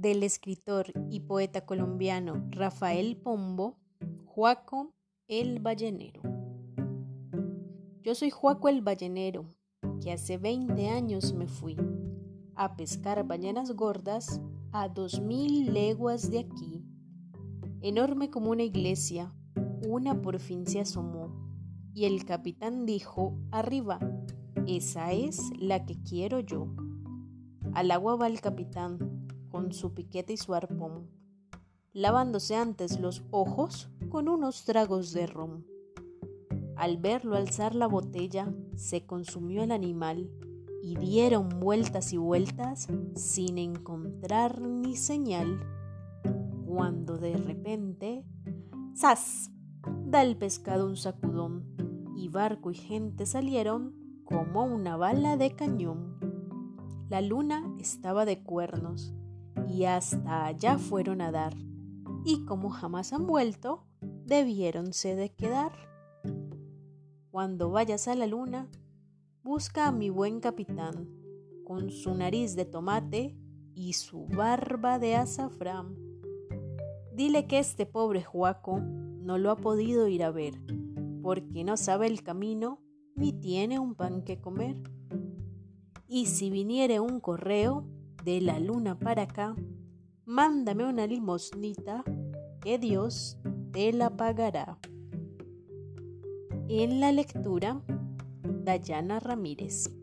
del escritor y poeta colombiano Rafael Pombo, Juaco el Ballenero. Yo soy Juaco el Ballenero, que hace 20 años me fui a pescar ballenas gordas a dos mil leguas de aquí. Enorme como una iglesia, una por fin se asomó, y el capitán dijo, arriba, esa es la que quiero yo. Al agua va el capitán, con su piquete y su arpón, lavándose antes los ojos con unos tragos de ron. Al verlo alzar la botella, se consumió el animal y dieron vueltas y vueltas sin encontrar ni señal, cuando de repente, ¡zas! da el pescado un sacudón y barco y gente salieron como una bala de cañón. La luna estaba de cuernos y hasta allá fueron a dar, y como jamás han vuelto, debiéronse de quedar. Cuando vayas a la luna, busca a mi buen capitán, con su nariz de tomate y su barba de azafrán. Dile que este pobre Juaco no lo ha podido ir a ver, porque no sabe el camino ni tiene un pan que comer. Y si viniere un correo, de la luna para acá, mándame una limosnita que Dios te la pagará. En la lectura, Dayana Ramírez.